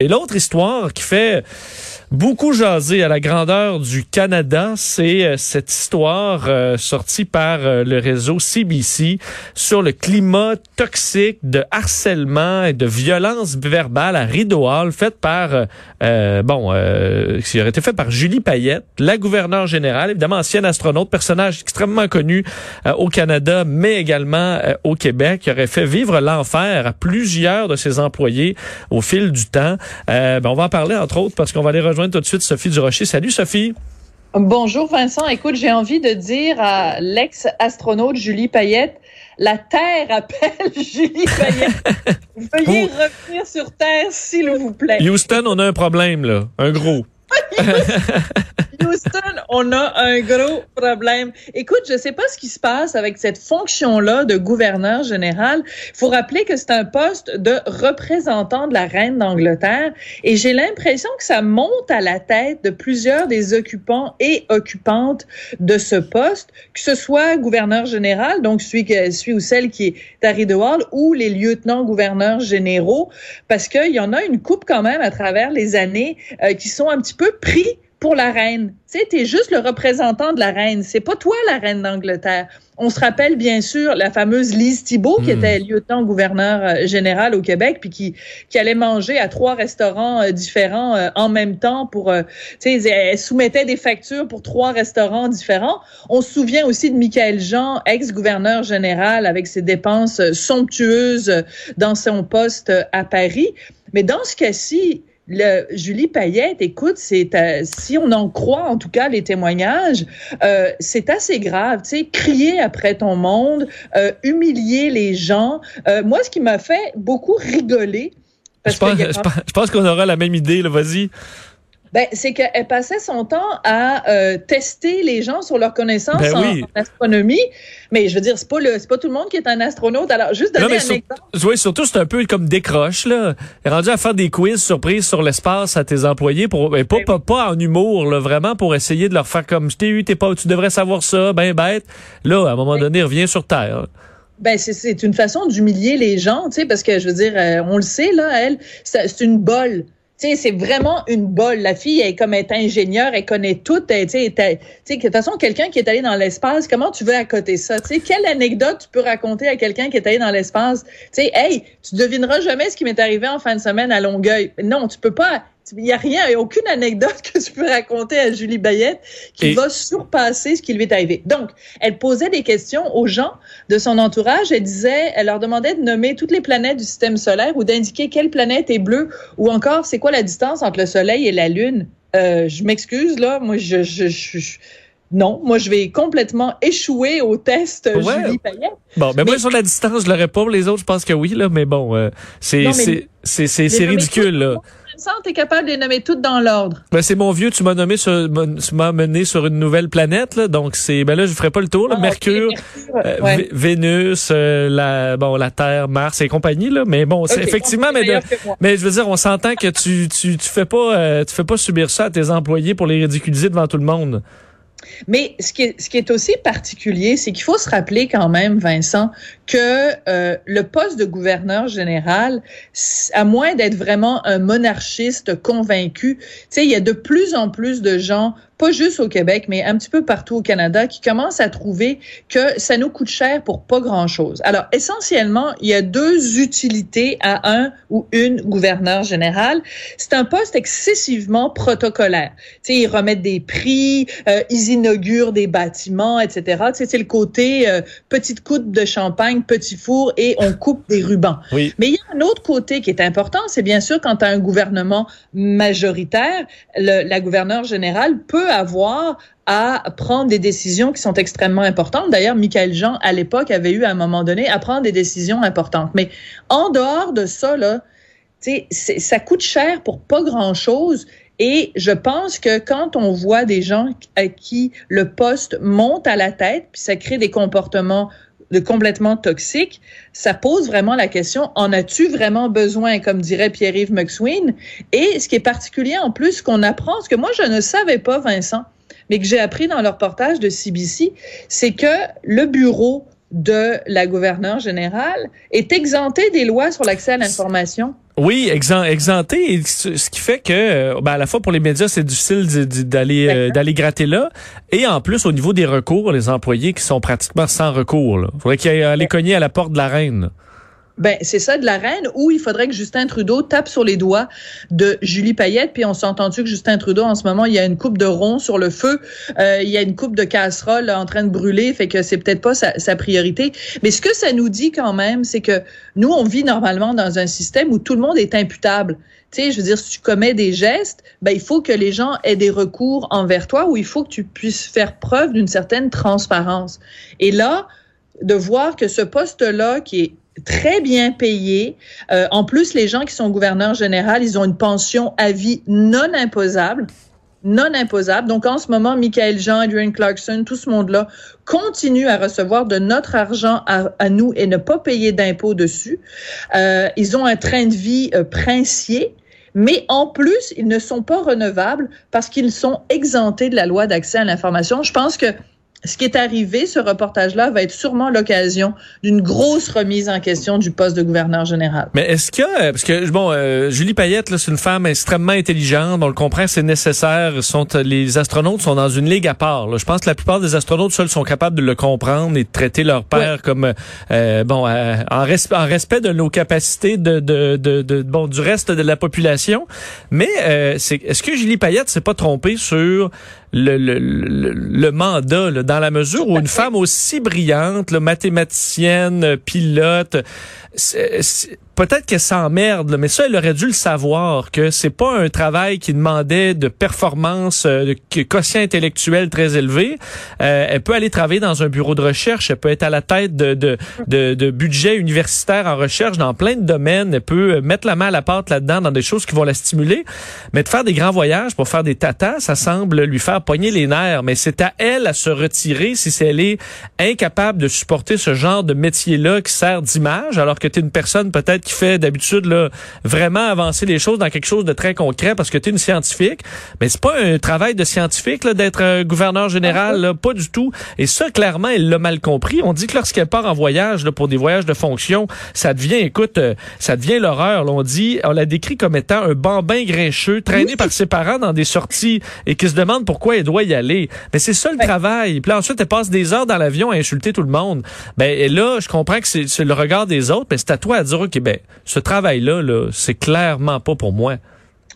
Et l'autre histoire qui fait beaucoup jaser à la grandeur du Canada, c'est euh, cette histoire euh, sortie par euh, le réseau CBC sur le climat toxique de harcèlement et de violence verbale à Rideau Hall, faite par, bon, qui aurait été fait par Julie Payette, la gouverneure générale, évidemment ancienne astronaute, personnage extrêmement connu au Canada, mais également au Québec, qui aurait fait vivre l'enfer à plusieurs de ses employés au fil du temps. Euh, ben, on va en parler, entre autres, parce qu'on va aller rejoindre tout de suite Sophie Durocher. Salut, Sophie. Bonjour, Vincent. Écoute, j'ai envie de dire à l'ex-astronaute Julie Payette, la Terre appelle Julie Payette. Veuillez revenir sur Terre, s'il vous plaît. Houston, on a un problème, là. Un gros. Houston, on a un gros problème. Écoute, je sais pas ce qui se passe avec cette fonction-là de gouverneur général. Il faut rappeler que c'est un poste de représentant de la reine d'Angleterre et j'ai l'impression que ça monte à la tête de plusieurs des occupants et occupantes de ce poste, que ce soit gouverneur général, donc celui, celui ou celle qui est à Rideau ou les lieutenants-gouverneurs généraux, parce qu'il y en a une coupe quand même à travers les années euh, qui sont un petit peu pris pour la reine. Tu sais, t'es juste le représentant de la reine. C'est pas toi la reine d'Angleterre. On se rappelle bien sûr la fameuse Lise Thibault, qui hmm. était lieutenant-gouverneur euh, général au Québec, puis qui, qui allait manger à trois restaurants euh, différents euh, en même temps pour, tu sais, elle soumettait des factures pour trois restaurants différents. On se souvient aussi de Michael Jean, ex-gouverneur général, avec ses dépenses somptueuses dans son poste à Paris. Mais dans ce cas-ci, le, Julie Payette, écoute, c'est euh, si on en croit en tout cas les témoignages, euh, c'est assez grave. Tu sais, crier après ton monde, euh, humilier les gens. moi, ce qui m'a fait beaucoup rigoler. Parce je, pense, je pense qu'on aura la même idée. Vas-y. Ben, c'est qu'elle passait son temps à euh, tester les gens sur leur connaissance ben en, astronomie. Mais je veux dire, c'est pas le, c'est pas tout le monde qui est un astronaute. Alors, juste donner un exemple. Oui, surtout, c'est un peu comme décroche, là. Rendu à faire des quiz surprises sur l'espace à tes employés pour, ben, pas, ben pas, en humour, là, vraiment pour essayer de leur faire comme, je t'ai eu, t'es pas, tu devrais savoir ça, ben bête. Là, à un moment donné, revient sur Terre. Ben c'est une façon d'humilier les gens, tu sais, parce que je veux dire, euh, on le sait là, elle, c'est une bolle sais, c'est vraiment une bolle. La fille, elle, comme elle est ingénieure, elle connaît tout. Tu sais, de toute façon, quelqu'un qui est allé dans l'espace, comment tu veux accoter ça? Tu sais, quelle anecdote tu peux raconter à quelqu'un qui est allé dans l'espace? Sais, hey, tu devineras jamais ce qui m'est arrivé en fin de semaine à Longueuil. Non, tu peux pas il n'y a rien, il n'y a aucune anecdote que tu peux raconter à Julie Bayette qui va surpasser ce qui lui est arrivé. Donc, elle posait des questions aux gens de son entourage. Elle disait, elle leur demandait de nommer toutes les planètes du système solaire ou d'indiquer quelle planète est bleue ou encore c'est quoi la distance entre le Soleil et la Lune. Euh, je m'excuse, là. Moi, je, je, je, non, moi je vais complètement échouer au test Julie Payette. Bon, ben moi sur la distance, je l'aurais pas. Les autres, je pense que oui là, mais bon, euh, c'est c'est c'est ridicule là tu es capable de les nommer toutes dans l'ordre. Ben, c'est mon vieux, tu m'as nommé sur, tu m'as mené sur une nouvelle planète, là, donc c'est, ben là, je ferai pas le tour, là, ah, Mercure, euh, Vénus, euh, la, bon, la Terre, Mars et compagnie, là, mais bon, c'est effectivement, mais, mais je veux dire, on s'entend que tu, tu, tu fais pas, euh, tu fais pas subir ça à tes employés pour les ridiculiser devant tout le monde. Mais ce qui est, ce qui est aussi particulier, c'est qu'il faut se rappeler quand même, Vincent, que euh, le poste de gouverneur général, à moins d'être vraiment un monarchiste convaincu, tu sais, il y a de plus en plus de gens pas juste au Québec, mais un petit peu partout au Canada, qui commencent à trouver que ça nous coûte cher pour pas grand-chose. Alors, essentiellement, il y a deux utilités à un ou une gouverneur général. C'est un poste excessivement protocolaire. Tu sais, ils remettent des prix, euh, ils inaugurent des bâtiments, etc. Tu sais, c'est le côté euh, petite coupe de champagne, petit four et on coupe des rubans. Oui. Mais il y a un autre côté qui est important, c'est bien sûr quand tu as un gouvernement majoritaire, le, la gouverneure générale peut avoir à prendre des décisions qui sont extrêmement importantes. D'ailleurs, Michael Jean, à l'époque, avait eu à un moment donné à prendre des décisions importantes. Mais en dehors de ça, là, ça coûte cher pour pas grand-chose. Et je pense que quand on voit des gens à qui le poste monte à la tête, puis ça crée des comportements de complètement toxiques, ça pose vraiment la question, en as-tu vraiment besoin, comme dirait Pierre-Yves McSween? Et ce qui est particulier en plus qu'on apprend, ce que moi je ne savais pas, Vincent, mais que j'ai appris dans le reportage de CBC, c'est que le bureau de la gouverneure générale est exempté des lois sur l'accès à l'information. Oui, exempté, ce qui fait que, ben à la fois pour les médias, c'est difficile d'aller euh, d'aller gratter là, et en plus au niveau des recours, les employés qui sont pratiquement sans recours. Il faudrait qu'ils aillent cogner à la porte de la reine. Ben, c'est ça de la reine, ou il faudrait que Justin Trudeau tape sur les doigts de Julie Payette, puis on s'est entendu que Justin Trudeau, en ce moment, il y a une coupe de rond sur le feu, euh, il y a une coupe de casserole en train de brûler, fait que c'est peut-être pas sa, sa, priorité. Mais ce que ça nous dit quand même, c'est que nous, on vit normalement dans un système où tout le monde est imputable. Tu sais, je veux dire, si tu commets des gestes, ben, il faut que les gens aient des recours envers toi, ou il faut que tu puisses faire preuve d'une certaine transparence. Et là, de voir que ce poste-là, qui est très bien payés. Euh, en plus, les gens qui sont gouverneurs généraux, ils ont une pension à vie non imposable non imposable. Donc, en ce moment, Michael Jean, Adrian Clarkson, tout ce monde-là continue à recevoir de notre argent à, nous et ne pas payer d'impôts dessus. Euh, ils ont un train de vie euh, princier. Mais en plus, ils ne sont pas renevables parce qu'ils sont exemptés de la loi d'accès à l'information. Je pense que ce qui est arrivé, ce reportage-là, va être sûrement l'occasion d'une grosse remise en question du poste de gouverneur général. Mais est-ce qu'il y a, parce que bon, euh, Julie Payette, c'est une femme extrêmement intelligente, on le comprend, c'est nécessaire. Sont, les astronautes sont dans une ligue à part. Je pense que la plupart des astronautes seuls sont capables de le comprendre et de traiter leur père comme euh, bon, euh, en, en, respect de nos capacités de, de, de, de, bon du reste de la population. Mais c'est, est-ce que Julie Payette s'est pas trompée sur le, le, le, mandat, dans la mesure où une femme aussi brillante, mathématicienne, pilote, peut-être qu'elle s'emmerde, mais ça, elle aurait dû le savoir, que c'est pas un travail qui demandait de performance, euh, de quotient intellectuel très élevé. Euh, elle peut aller travailler dans un bureau de recherche, elle peut être à la tête de, de, de, de budget universitaire en recherche dans plein de domaines, elle peut mettre la main à la pâte là-dedans dans des choses qui vont la stimuler. Mais de faire des grands voyages pour faire des tatas, ça semble lui faire pogner les nerfs. Mais c'est à elle à se retirer si elle est incapable de supporter ce genre de métier-là qui sert d'image, alors que tu es une personne peut-être qui fait d'habitude là vraiment avancer les choses dans quelque chose de très concret parce que tu es une scientifique. Mais c'est pas un travail de scientifique là d'être euh, gouverneur général, là, pas du tout. Et ça, clairement, elle l'a mal compris. On dit que lorsqu'elle part en voyage là, pour des voyages de fonction, ça devient, écoute, euh, ça devient l'horreur. On dit, on l'a décrit comme étant un bambin grincheux traîné par ses parents dans des sorties et qui se demande pourquoi elle doit y aller. Mais c'est ça le travail. Puis là, ensuite, elle passe des heures dans l'avion à insulter tout le monde. Ben et là, je comprends que c'est le regard des autres, mais c'est à toi à dire, OK, ben, ce travail-là, -là, c'est clairement pas pour moi.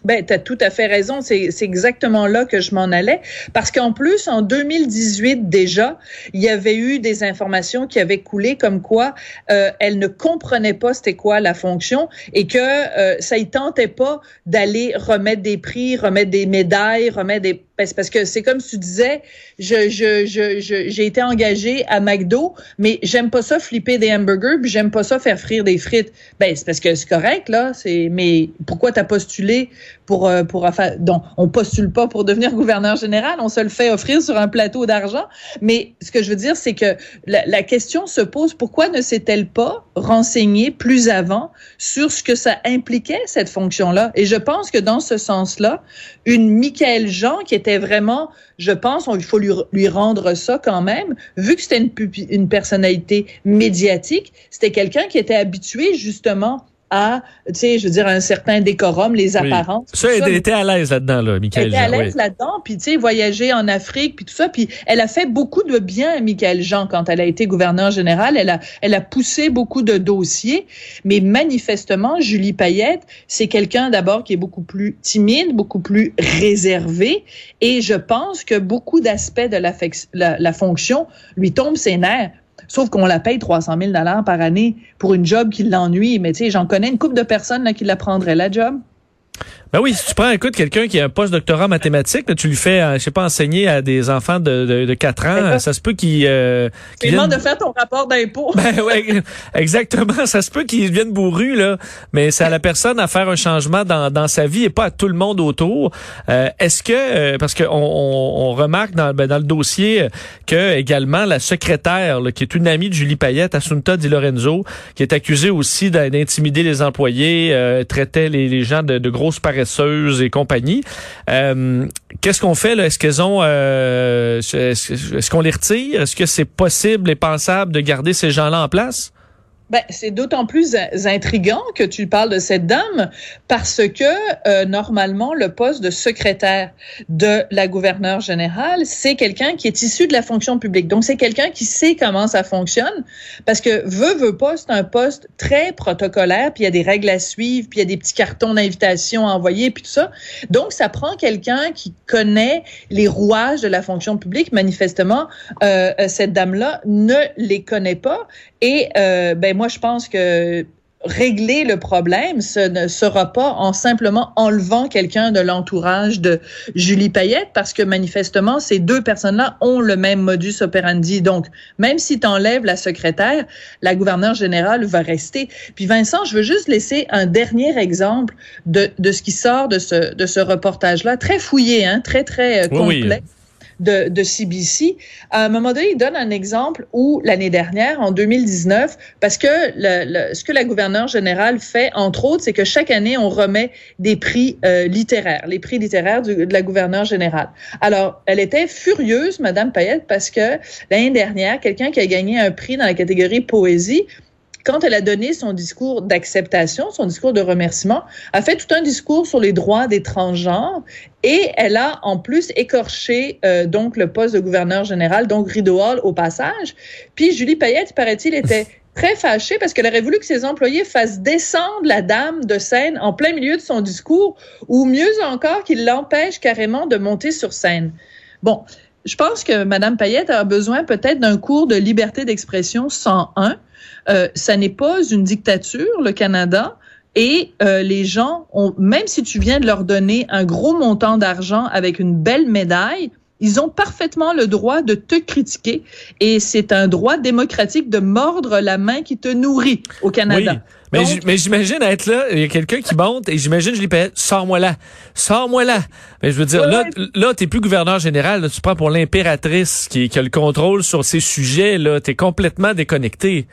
Ben, tu as tout à fait raison. C'est exactement là que je m'en allais. Parce qu'en plus, en 2018 déjà, il y avait eu des informations qui avaient coulé comme quoi euh, elle ne comprenait pas c'était quoi la fonction et que euh, ça y tentait pas d'aller remettre des prix, remettre des médailles, remettre des parce que c'est comme tu disais, j'ai été engagé à McDo, mais j'aime pas ça flipper des hamburgers, puis j'aime pas ça faire frire des frites. Ben, c'est parce que c'est correct, là. C'est, mais pourquoi t'as postulé pour, euh, pour, enfin, donc, on postule pas pour devenir gouverneur général, on se le fait offrir sur un plateau d'argent. Mais ce que je veux dire, c'est que la, la question se pose, pourquoi ne s'est-elle pas renseignée plus avant sur ce que ça impliquait, cette fonction-là? Et je pense que dans ce sens-là, une Michael Jean qui était vraiment, je pense, il faut lui, lui rendre ça quand même, vu que c'était une personnalité médiatique, c'était quelqu'un qui était habitué justement à, tu sais, je veux dire, un certain décorum, les apparences. Ça, elle était à l'aise là-dedans, là, Michael Elle était à l'aise là-dedans, puis tu sais, voyager en Afrique, puis tout ça, puis elle a fait beaucoup de bien à Michael Jean quand elle a été gouverneur général. Elle a, elle a poussé beaucoup de dossiers, mais manifestement, Julie Payette, c'est quelqu'un d'abord qui est beaucoup plus timide, beaucoup plus réservé, et je pense que beaucoup d'aspects de la, la, la fonction lui tombent ses nerfs. Sauf qu'on la paye 300 000 par année pour une job qui l'ennuie. Mais tu sais, j'en connais une couple de personnes qui la prendraient, la job. Ben oui, si tu prends, écoute, quelqu'un qui a un post-doctorat en mathématiques, tu lui fais, euh, je sais pas, enseigner à des enfants de, de, de 4 ans, ça se peut qu'il... Euh, qu de faire ton rapport d'impôt. Ben ouais, exactement. Ça se peut qu'il vienne bourru, là, mais c'est à la personne à faire un changement dans, dans sa vie et pas à tout le monde autour. Euh, Est-ce que, euh, parce qu'on on, on, remarque dans, ben, dans le dossier que également la secrétaire, là, qui est une amie de Julie Payette, Assunta Di Lorenzo, qui est accusée aussi d'intimider les employés, euh, traitait les, les gens de, de grosses et compagnie. Euh, qu'est-ce qu'on fait là? Est-ce qu'elles ont euh, est-ce qu'on les retire? Est-ce que c'est possible et pensable de garder ces gens-là en place? Ben, c'est d'autant plus intrigant que tu parles de cette dame parce que euh, normalement le poste de secrétaire de la gouverneure générale, c'est quelqu'un qui est issu de la fonction publique. Donc c'est quelqu'un qui sait comment ça fonctionne parce que veut veut pas, c'est un poste très protocolaire, puis il y a des règles à suivre, puis il y a des petits cartons d'invitation à envoyer, puis tout ça. Donc ça prend quelqu'un qui connaît les rouages de la fonction publique. Manifestement, euh, cette dame-là ne les connaît pas et euh, ben moi, je pense que régler le problème, ce ne sera pas en simplement enlevant quelqu'un de l'entourage de Julie Payette, parce que manifestement, ces deux personnes-là ont le même modus operandi. Donc, même si tu enlèves la secrétaire, la gouverneure générale va rester. Puis Vincent, je veux juste laisser un dernier exemple de, de ce qui sort de ce, de ce reportage-là, très fouillé, hein, très, très euh, complet de, de CBC. À un moment donné, il donne un exemple où l'année dernière, en 2019, parce que le, ce que la gouverneure générale fait, entre autres, c'est que chaque année, on remet des prix euh, littéraires, les prix littéraires de la gouverneure générale. Alors, elle était furieuse, Madame Payette, parce que l'année dernière, quelqu'un qui a gagné un prix dans la catégorie poésie, quand elle a donné son discours d'acceptation, son discours de remerciement, a fait tout un discours sur les droits des transgenres et elle a en plus écorché euh, donc le poste de gouverneur général, donc Rideau Hall au passage. Puis Julie Payette, paraît-il, était très fâchée parce qu'elle aurait voulu que ses employés fassent descendre la dame de scène en plein milieu de son discours ou mieux encore qu'ils l'empêchent carrément de monter sur scène. Bon, je pense que Mme Payette a besoin peut-être d'un cours de liberté d'expression 101 euh, ça n'est pas une dictature, le Canada. Et euh, les gens, ont, même si tu viens de leur donner un gros montant d'argent avec une belle médaille, ils ont parfaitement le droit de te critiquer et c'est un droit démocratique de mordre la main qui te nourrit au Canada. Mais, j'imagine être là, il y a quelqu'un qui monte et j'imagine je lui paye, sors-moi là, sors-moi là. Mais je veux dire, là, là, t'es plus gouverneur général, tu prends pour l'impératrice qui, qui a le contrôle sur ces sujets, là, t'es complètement déconnecté.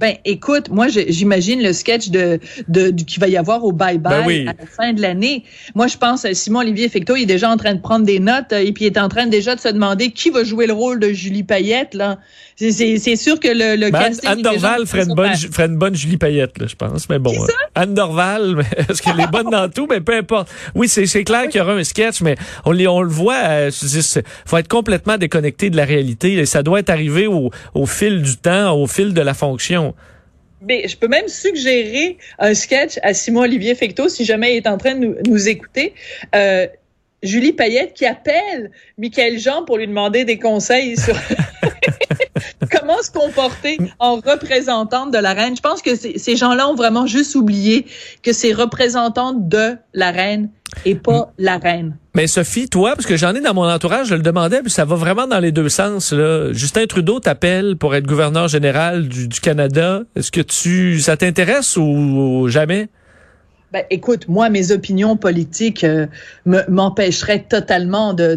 Ben, écoute, moi, j'imagine le sketch de, de, qu'il va y avoir au Bye Bye ben à la fin de l'année. Moi, je pense à Simon Olivier Fecto, il est déjà en train de prendre des notes euh, et puis il est en train déjà de se demander qui va jouer le rôle de Julie Payette, là. C'est sûr que le, le ben, Anne Dorval ferait une, bonne, ferait une bonne Julie Payette, là, je pense. Mais bon. Ça? Anne Dorval, est-ce qu'elle est bonne dans tout? Mais peu importe. Oui, c'est clair qu'il y aura un sketch, mais on, on le voit, euh, faut être complètement déconnecté de la réalité. Et ça doit être arrivé au, au fil du temps, au fil de la fonction. Mais je peux même suggérer un sketch à Simon Olivier Fecto si jamais il est en train de nous, écouter. Euh, Julie Payette qui appelle Michael Jean pour lui demander des conseils sur comment se comporter en représentante de la reine. Je pense que ces gens-là ont vraiment juste oublié que c'est représentante de la reine et pas la reine. Mais Sophie, toi, parce que j'en ai dans mon entourage, je le demandais, puis ça va vraiment dans les deux sens. Là. Justin Trudeau t'appelle pour être gouverneur général du, Canada. Est-ce que tu ça t'intéresse ou jamais? Ben, écoute, moi, mes opinions politiques euh, m'empêcheraient totalement de,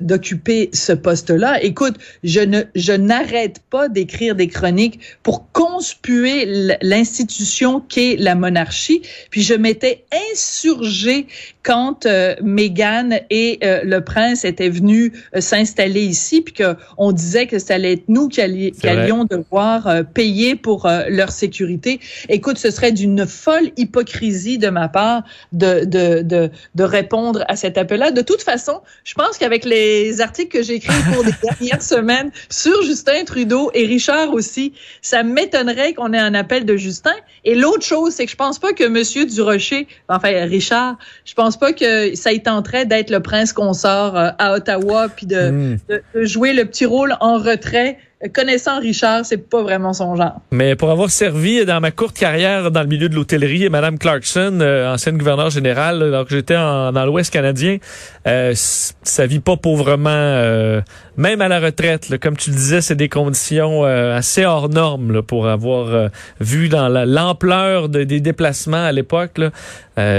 d'occuper ce poste-là. Écoute, je ne, je n'arrête pas d'écrire des chroniques pour conspuer l'institution qu'est la monarchie. Puis je m'étais insurgée quand euh, Meghan et euh, le prince étaient venus euh, s'installer ici, puis qu'on disait que ça allait être nous qui, allions devoir payer pour leur sécurité. Écoute, ce serait d'une folle hypocrisie de ma part de, de, de, de répondre à cet appel-là. De toute façon, je pense qu'avec les articles que j'ai écrits pour des dernières semaines sur Justin Trudeau et Richard aussi, ça m'étonnerait qu'on ait un appel de Justin. Et l'autre chose, c'est que je pense pas que Monsieur Durocher, enfin Richard, je pense pas que ça y tenterait d'être le prince consort euh, à Ottawa puis de, hmm. de jouer le petit rôle en retrait connaissant Richard, c'est pas vraiment son genre. Mais pour avoir servi dans ma courte carrière dans le milieu de l'hôtellerie, Madame Clarkson, euh, ancienne gouverneure générale, alors que j'étais dans l'Ouest canadien, euh, ça vit pas pauvrement, euh, même à la retraite. comme tu le disais, c'est des conditions euh, assez hors normes pour avoir vu dans l'ampleur des déplacements à l'époque.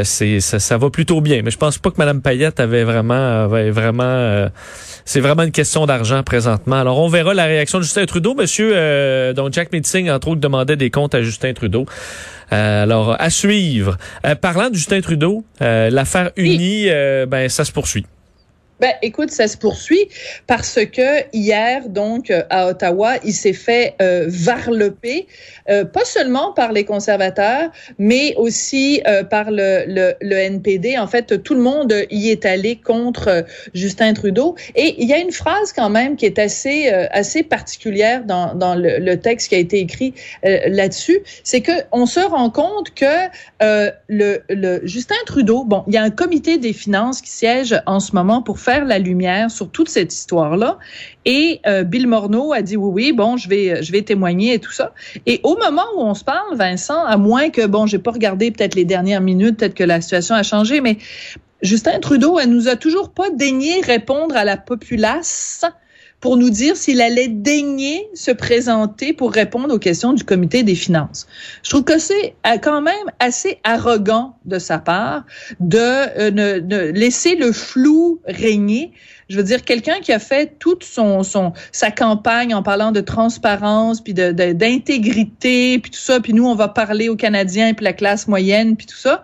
c'est ça, ça, va plutôt bien. Mais je pense pas que Madame Payette avait vraiment, avait vraiment c'est vraiment une question d'argent présentement. Alors, on verra la réaction de Justin Trudeau. Monsieur, euh, dont Jack Meeting, entre autres, demandait des comptes à Justin Trudeau. Euh, alors, à suivre. Euh, parlant de Justin Trudeau, l'affaire Unie, ben, ça se poursuit. Ben, écoute, ça se poursuit parce que hier, donc, à Ottawa, il s'est fait euh, varloper, euh, pas seulement par les conservateurs, mais aussi euh, par le, le, le, NPD. En fait, tout le monde y est allé contre euh, Justin Trudeau. Et il y a une phrase quand même qui est assez, euh, assez particulière dans, dans le, le, texte qui a été écrit là-dessus. C'est que on se rend compte que le, le Justin Trudeau, bon, il y a un comité des finances qui siège en ce moment pour faire la lumière sur toute cette histoire-là. Et euh, Bill Morneau a dit oui, oui, bon, je vais, je vais témoigner et tout ça. Et au moment où on se parle, Vincent, à moins que, bon, j'ai pas regardé peut-être les dernières minutes, peut-être que la situation a changé, mais Justin Trudeau, elle nous a toujours pas daigné répondre à la populace pour nous dire s'il allait daigner se présenter pour répondre aux questions du comité des finances. Je trouve que c'est euh, quand même assez arrogant de sa part de, euh, laisser le flou régner. Je veux dire, quelqu'un qui a fait toute son, sa campagne en parlant de transparence, puis de, d'intégrité, puis tout ça, puis nous, on va parler aux Canadiens, puis la classe moyenne, puis tout ça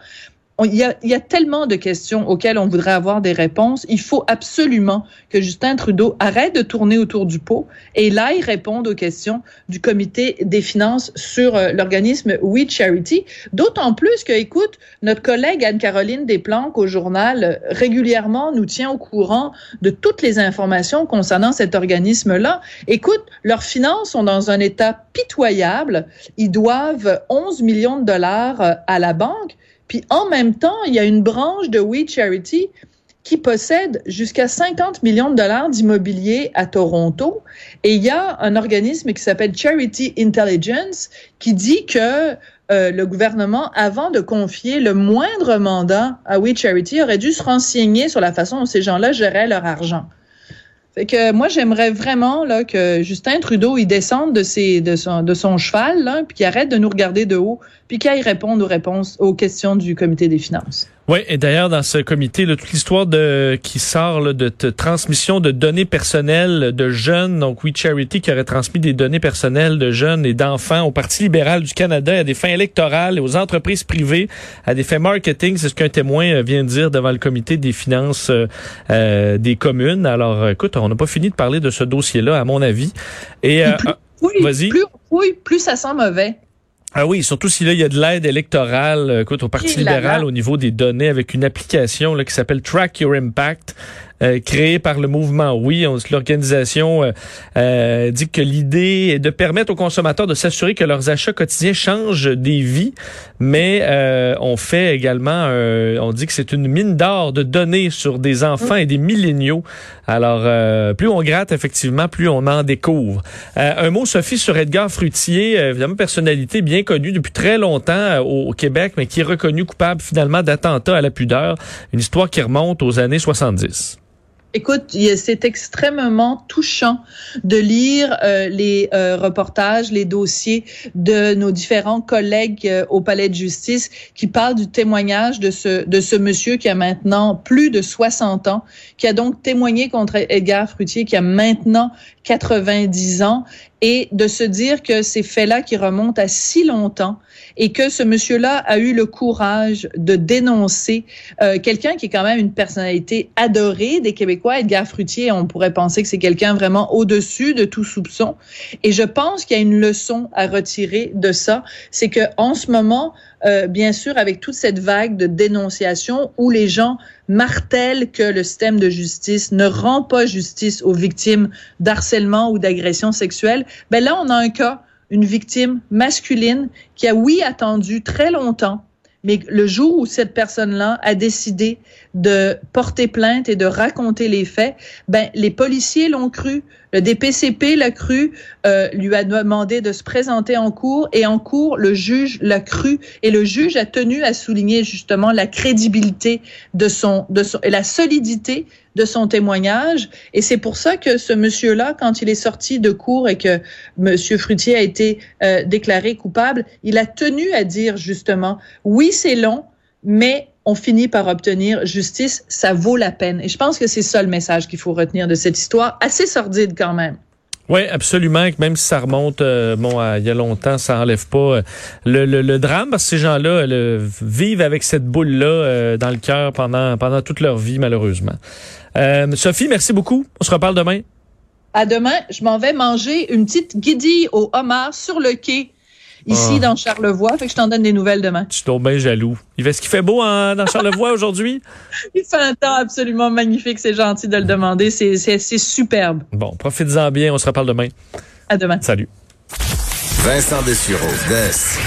il y, a, y, a, tellement de questions auxquelles on voudrait avoir des réponses. Il faut absolument que Justin Trudeau arrête de tourner autour du pot et là, il réponde aux questions du comité des finances sur euh, l'organisme We Charity. D'autant plus que, écoute, notre collègue Anne-Caroline Desplanques au journal régulièrement nous tient au courant de toutes les informations concernant cet organisme-là. Écoute, leurs finances sont dans un état pitoyable. Ils doivent 11 millions de dollars euh, à la banque. Puis en même temps, il y a une branche de We Charity qui possède jusqu'à 50 millions de dollars d'immobilier à Toronto. Et il y a un organisme qui s'appelle Charity Intelligence qui dit que euh, le gouvernement, avant de confier le moindre mandat à We Charity, aurait dû se renseigner sur la façon dont ces gens-là géraient leur argent. Fait que moi, j'aimerais vraiment là, que Justin Trudeau il descende de, ses, de, son, de son cheval, là, puis qu'il arrête de nous regarder de haut, puis qu'il réponde aux réponses aux questions du comité des finances. Oui, et d'ailleurs, dans ce comité, là, toute l'histoire de qui sort là, de, transmission de données personnelles de jeunes, donc We Charity qui aurait transmis des données personnelles de jeunes et d'enfants au Parti libéral du Canada à des fins électorales et aux entreprises privées à des fins marketing, c'est ce qu'un témoin euh, vient de dire devant le comité des finances euh, euh des communes. Alors, écoute, on n'a pas fini de parler de ce dossier-là, à mon avis. Et, euh, oui, plus, oui, plus ça sent mauvais. Ah oui, surtout si là il y a de l'aide électorale, euh, écoute, au Parti libéral au niveau des données avec une application là, qui s'appelle Track Your Impact. Euh, créé par le mouvement Oui. L'organisation euh, euh, dit que l'idée est de permettre aux consommateurs de s'assurer que leurs achats quotidiens changent des vies, mais on fait également, on dit que c'est une mine d'or de données sur des enfants et des milléniaux. Alors, plus on gratte, effectivement, plus on en découvre. un mot, Sophie, sur Edgar Frutier, évidemment, personnalité bien connue depuis très longtemps au, Québec, mais qui est reconnu coupable finalement d'attentat à la pudeur. Une histoire qui remonte aux années 70. Écoute, c'est extrêmement touchant de lire euh, les euh, reportages, les dossiers de nos différents collègues euh, au palais de justice qui parlent du témoignage de ce de ce monsieur qui a maintenant plus de 60 ans, qui a donc témoigné contre Edgar Frutier qui a maintenant 90 ans et de se dire que ces faits-là qui remontent à si longtemps et que ce monsieur-là a eu le courage de dénoncer euh, quelqu'un qui est quand même une personnalité adorée des Québécois, Edgar Frutier, on pourrait penser que c'est quelqu'un vraiment au-dessus de tout soupçon. Et je pense qu'il y a une leçon à retirer de ça, c'est que en ce moment, euh, bien sûr, avec toute cette vague de dénonciation où les gens martèlent que le système de justice ne rend pas justice aux victimes d'harcèlement ou d'agression sexuelle, ben là, on a un cas une victime masculine qui a, oui, attendu très longtemps, mais le jour où cette personne-là a décidé de porter plainte et de raconter les faits, ben les policiers l'ont cru, le DPCP l'a cru, euh, lui a demandé de se présenter en cours et en cours le juge l'a cru. Et le juge a tenu à souligner justement la crédibilité de son de son et la solidité de son témoignage et c'est pour ça que ce monsieur-là quand il est sorti de cours et que monsieur Frutier a été euh, déclaré coupable, il a tenu à dire justement oui, c'est long, mais on finit par obtenir justice, ça vaut la peine. Et je pense que c'est ça le message qu'il faut retenir de cette histoire, assez sordide quand même. Oui, absolument. Même si ça remonte, euh, bon, il y a longtemps, ça enlève pas euh, le, le, drame parce que ces gens-là vivent avec cette boule-là euh, dans le cœur pendant pendant toute leur vie, malheureusement. Sophie, merci beaucoup. On se reparle demain. À demain. Je m'en vais manger une petite guidille au homard sur le quai ici ah. dans Charlevoix. Fait que je t'en donne des nouvelles demain. Tu tombes bien jaloux. Il fait ce qu'il fait beau dans Charlevoix aujourd'hui? Il fait un temps absolument magnifique. C'est gentil de le demander. C'est superbe. Bon, profites-en bien. On se reparle demain. À demain. Salut. Vincent Dessureau, Des.